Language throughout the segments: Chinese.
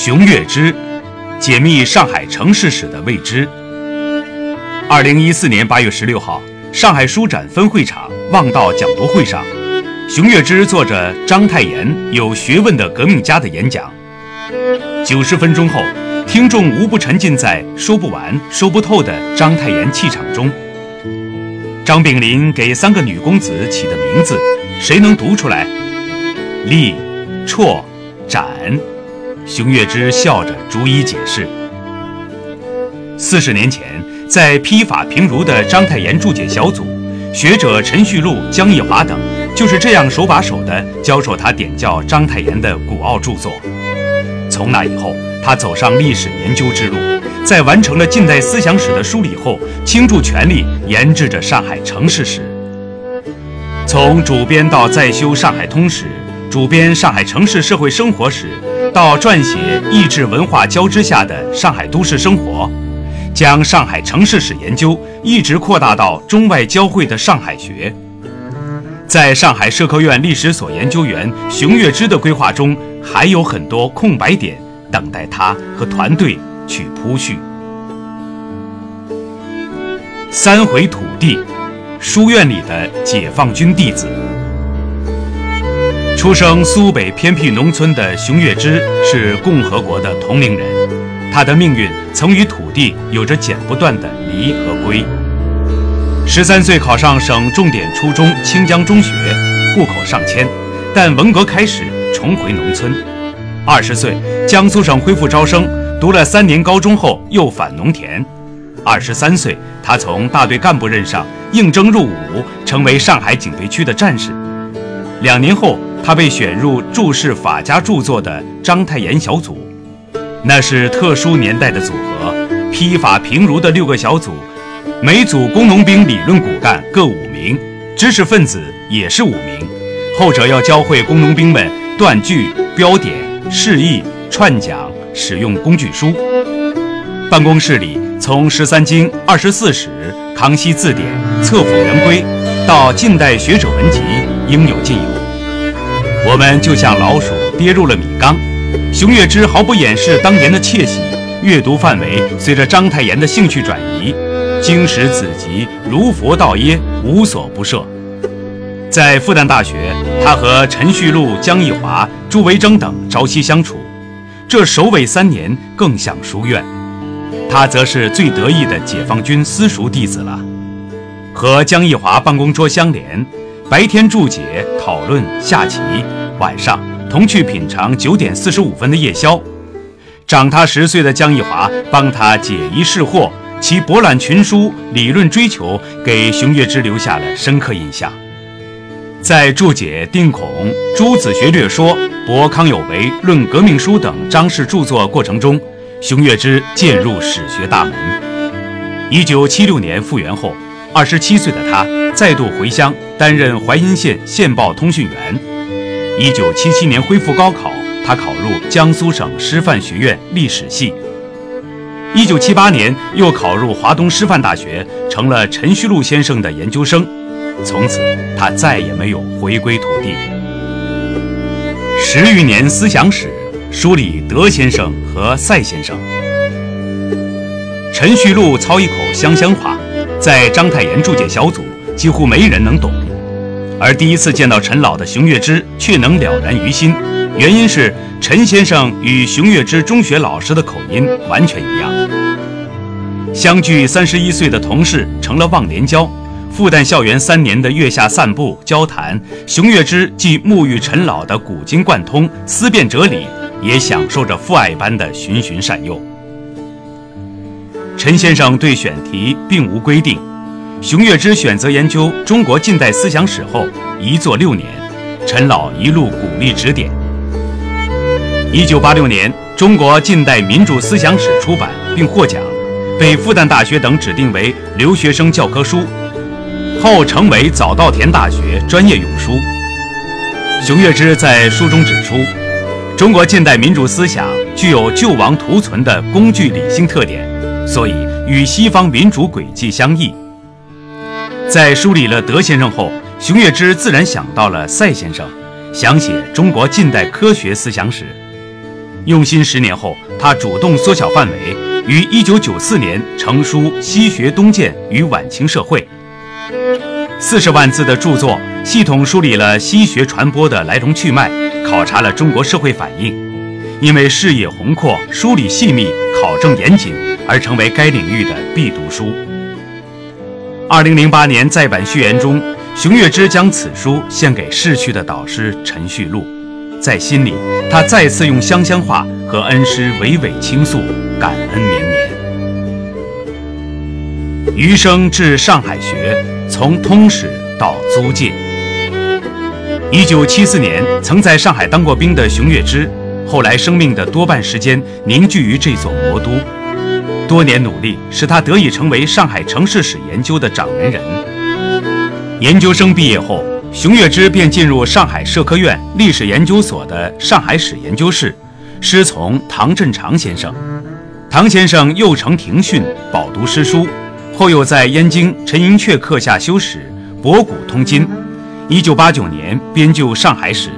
熊月之，解密上海城市史的未知。二零一四年八月十六号，上海书展分会场望道讲读会上，熊月之做着章太炎有学问的革命家的演讲。九十分钟后，听众无不沉浸在说不完、说不透的章太炎气场中。张炳麟给三个女公子起的名字，谁能读出来？立、绰、展。熊月之笑着逐一解释。四十年前，在批法平儒的章太炎注解小组，学者陈旭路、江奕华等就是这样手把手地教授他点教章太炎的古奥著作。从那以后，他走上历史研究之路，在完成了近代思想史的梳理后，倾注全力研制着上海城市史。从主编到再修《上海通史》，主编《上海城市社会生活史》。到撰写意志文化交织下的上海都市生活，将上海城市史研究一直扩大到中外交汇的上海学。在上海社科院历史所研究员熊月之的规划中，还有很多空白点等待他和团队去铺叙。三回土地，书院里的解放军弟子。出生苏北偏僻农村的熊月之是共和国的同龄人，他的命运曾与土地有着剪不断的离和归。十三岁考上省重点初中清江中学，户口上迁，但文革开始重回农村。二十岁，江苏省恢复招生，读了三年高中后又返农田。二十三岁，他从大队干部任上应征入伍，成为上海警备区的战士。两年后。他被选入注释法家著作的章太炎小组，那是特殊年代的组合。批法平儒的六个小组，每组工农兵理论骨干各五名，知识分子也是五名。后者要教会工农兵们断句、标点、释义、串讲、使用工具书。办公室里，从《十三经》《二十四史》《康熙字典》《册府圆规》，到近代学者文集，应有尽有。我们就像老鼠跌入了米缸，熊月之毫不掩饰当年的窃喜。阅读范围随着章太炎的兴趣转移，经史子集如佛道耶，无所不涉。在复旦大学，他和陈旭路、江奕华、朱维铮等朝夕相处。这首尾三年更像书院，他则是最得意的解放军私塾弟子了。和江奕华办公桌相连，白天注解、讨论、下棋。晚上同去品尝九点四十五分的夜宵，长他十岁的江一华帮他解疑释惑，其博览群书、理论追求给熊月之留下了深刻印象。在注解《定孔》《朱子学略说》《博康有为》《论革命书》等章氏著作过程中，熊月之渐入史学大门。一九七六年复员后，二十七岁的他再度回乡，担任淮阴县县报通讯员。一九七七年恢复高考，他考入江苏省师范学院历史系。一九七八年又考入华东师范大学，成了陈旭路先生的研究生。从此，他再也没有回归土地。十余年思想史，梳理德先生和赛先生。陈旭路操一口湘乡话，在章太炎注解小组，几乎没人能懂。而第一次见到陈老的熊月之却能了然于心，原因是陈先生与熊月之中学老师的口音完全一样。相距三十一岁的同事成了忘年交。复旦校园三年的月下散步交谈，熊月之既沐浴陈老的古今贯通、思辨哲理，也享受着父爱般的循循善诱。陈先生对选题并无规定。熊月之选择研究中国近代思想史后，一做六年，陈老一路鼓励指点。一九八六年，《中国近代民主思想史》出版并获奖，被复旦大学等指定为留学生教科书，后成为早稻田大学专业用书。熊月之在书中指出，中国近代民主思想具有救亡图存的工具理性特点，所以与西方民主轨迹相异。在梳理了德先生后，熊月之自然想到了赛先生，想写中国近代科学思想史。用心十年后，他主动缩小范围，于1994年成书《西学东渐与晚清社会》，四十万字的著作，系统梳理了西学传播的来龙去脉，考察了中国社会反应。因为视野宏阔、梳理细密、考证严谨，而成为该领域的必读书。二零零八年再版序言中，熊月之将此书献给逝去的导师陈旭路。在心里，他再次用湘乡话和恩师娓娓倾诉，感恩绵绵。余生至上海学，从通史到租界。一九七四年，曾在上海当过兵的熊月之，后来生命的多半时间凝聚于这座魔都。多年努力，使他得以成为上海城市史研究的掌门人。研究生毕业后。熊月之便进入上海社科院历史研究所的上海史研究室，师从唐振常先生。唐先生幼承庭训，饱读诗书，后又在燕京陈寅恪课下修史，博古通今。一九八九年编就《上海史》，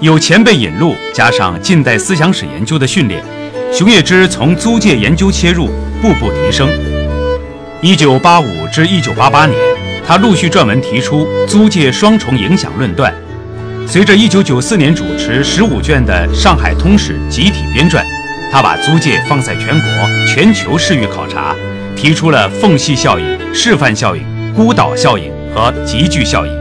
有前辈引路，加上近代思想史研究的训练，熊月之从租界研究切入，步步提升。一九八五至一九八八年。他陆续撰文提出租界双重影响论断。随着1994年主持十五卷的《上海通史》集体编撰，他把租界放在全国、全球视域考察，提出了缝隙效应、示范效应、孤岛效应和集聚效应。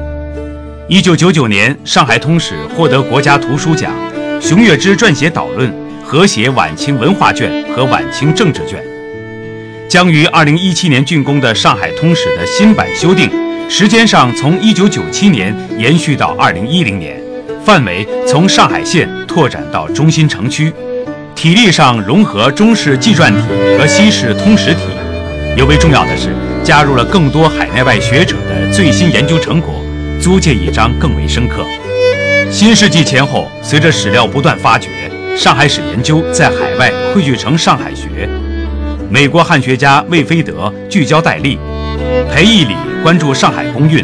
1999年，《上海通史》获得国家图书奖，熊月之撰写导论，和谐晚清文化卷和晚清政治卷。将于二零一七年竣工的《上海通史》的新版修订，时间上从一九九七年延续到二零一零年，范围从上海县拓展到中心城区，体力上融合中式纪传体和西式通史体。尤为重要的是，加入了更多海内外学者的最新研究成果，租界一章更为深刻。新世纪前后，随着史料不断发掘，上海史研究在海外汇聚成上海学。美国汉学家魏飞德聚焦戴笠，裴义礼关注上海公运，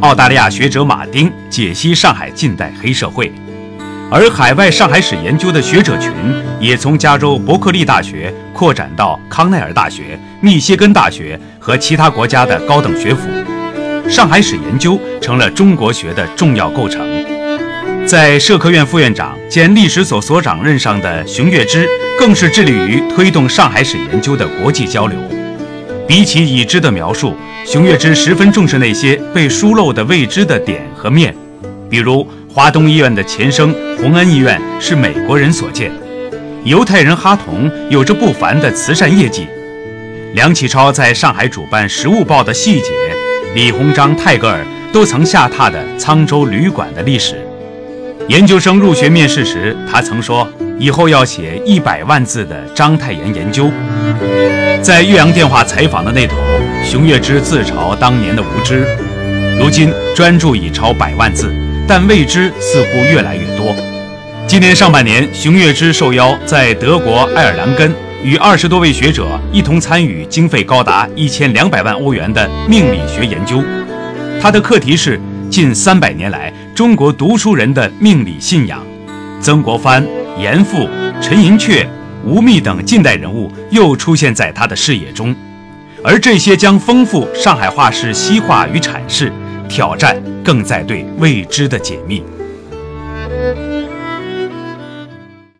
澳大利亚学者马丁解析上海近代黑社会，而海外上海史研究的学者群也从加州伯克利大学扩展到康奈尔大学、密歇根大学和其他国家的高等学府，上海史研究成了中国学的重要构成。在社科院副院长兼历史所所长任上的熊月之，更是致力于推动上海史研究的国际交流。比起已知的描述，熊月之十分重视那些被疏漏的未知的点和面。比如，华东医院的前身洪恩医院是美国人所建，犹太人哈同有着不凡的慈善业绩。梁启超在上海主办《食物报》的细节，李鸿章、泰戈尔都曾下榻的沧州旅馆的历史。研究生入学面试时，他曾说：“以后要写一百万字的章太炎研究。”在岳阳电话采访的那头，熊月之自嘲当年的无知。如今专注已超百万字，但未知似乎越来越多。今年上半年，熊月之受邀在德国爱尔兰根与二十多位学者一同参与经费高达一千两百万欧元的命理学研究。他的课题是。近三百年来，中国读书人的命理信仰，曾国藩、严复、陈寅恪、吴宓等近代人物又出现在他的视野中，而这些将丰富上海话式西化与阐释，挑战更在对未知的解密。